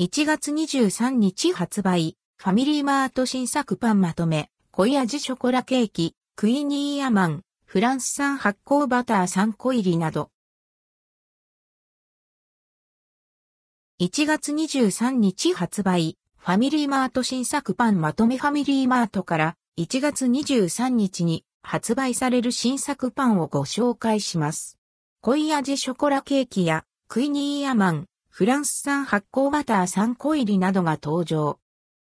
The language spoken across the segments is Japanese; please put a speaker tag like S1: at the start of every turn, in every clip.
S1: 1月23日発売、ファミリーマート新作パンまとめ、濃い味ショコラケーキ、クイニーアマン、フランス産発酵バター3個入りなど。1月23日発売、ファミリーマート新作パンまとめ。ファミリーマートから1月23日に発売される新作パンをご紹介します。濃い味ショコラケーキやクイニーアマン、フランス産発酵バター3個入りなどが登場。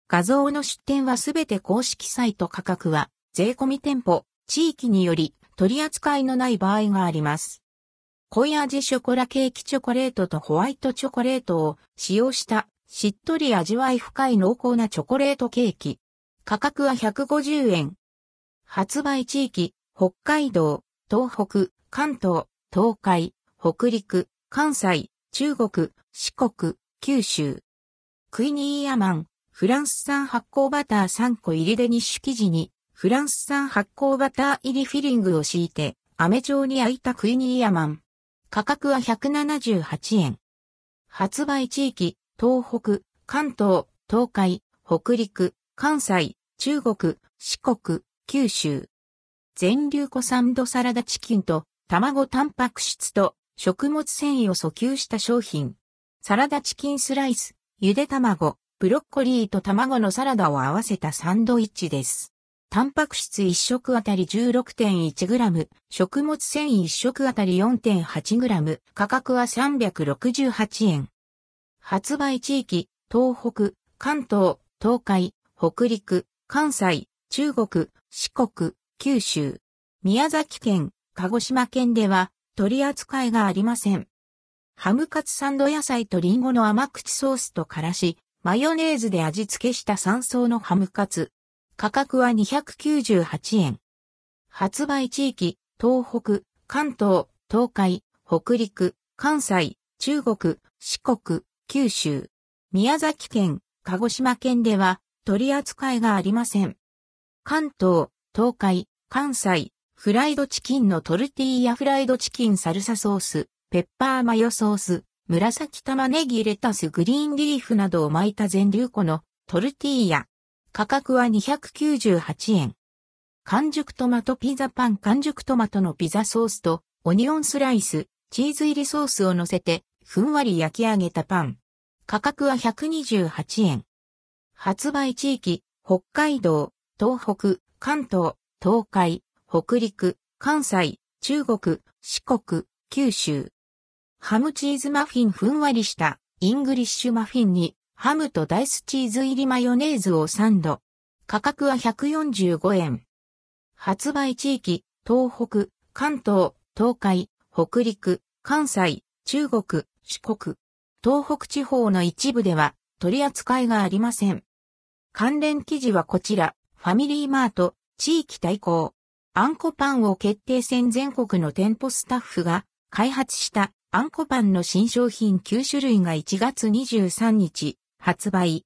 S1: 画像の出展はすべて公式サイト価格は税込み店舗、地域により取り扱いのない場合があります。濃い味ショコラケーキチョコレートとホワイトチョコレートを使用したしっとり味わい深い濃厚なチョコレートケーキ。価格は150円。発売地域、北海道、東北、関東、東海、北陸、関西、中国、四国、九州。クイニーアマン、フランス産発酵バター3個入りで2種生地に、フランス産発酵バター入りフィリングを敷いて、飴状に焼いたクイニーアマン。価格は178円。発売地域、東北、関東、東海、北陸、関西、中国、四国、九州。全粒粉サンドサラダチキンと卵タンパク質と食物繊維を訴求した商品。サラダチキンスライス、ゆで卵、ブロッコリーと卵のサラダを合わせたサンドイッチです。タンパク質1食あたり 16.1g、食物繊維1食あたり 4.8g、価格は368円。発売地域、東北、関東、東海、北陸、関西、中国、四国、九州、宮崎県、鹿児島県では取り扱いがありません。ハムカツサンド野菜とリンゴの甘口ソースとからし、マヨネーズで味付けした山椒のハムカツ。価格は298円。発売地域、東北、関東、東海、北陸、関西、中国、四国、九州。宮崎県、鹿児島県では取り扱いがありません。関東、東海、関西、フライドチキンのトルティーヤフライドチキンサルサソース、ペッパーマヨソース、紫玉ねぎレタスグリーンリーフなどを巻いた全粒粉のトルティーヤ。価格は298円。完熟トマトピザパン完熟トマトのピザソースとオニオンスライス、チーズ入りソースを乗せてふんわり焼き上げたパン。価格は128円。発売地域、北海道、東北、関東、東海、北陸、関西、中国、四国、九州。ハムチーズマフィンふんわりしたイングリッシュマフィンにハムとダイスチーズ入りマヨネーズをサンド。価格は145円。発売地域、東北、関東、東海、北陸、関西、中国、四国。東北地方の一部では取り扱いがありません。関連記事はこちら、ファミリーマート、地域対抗。あんこパンを決定戦全国の店舗スタッフが開発したあんこパンの新商品9種類が1月23日発売。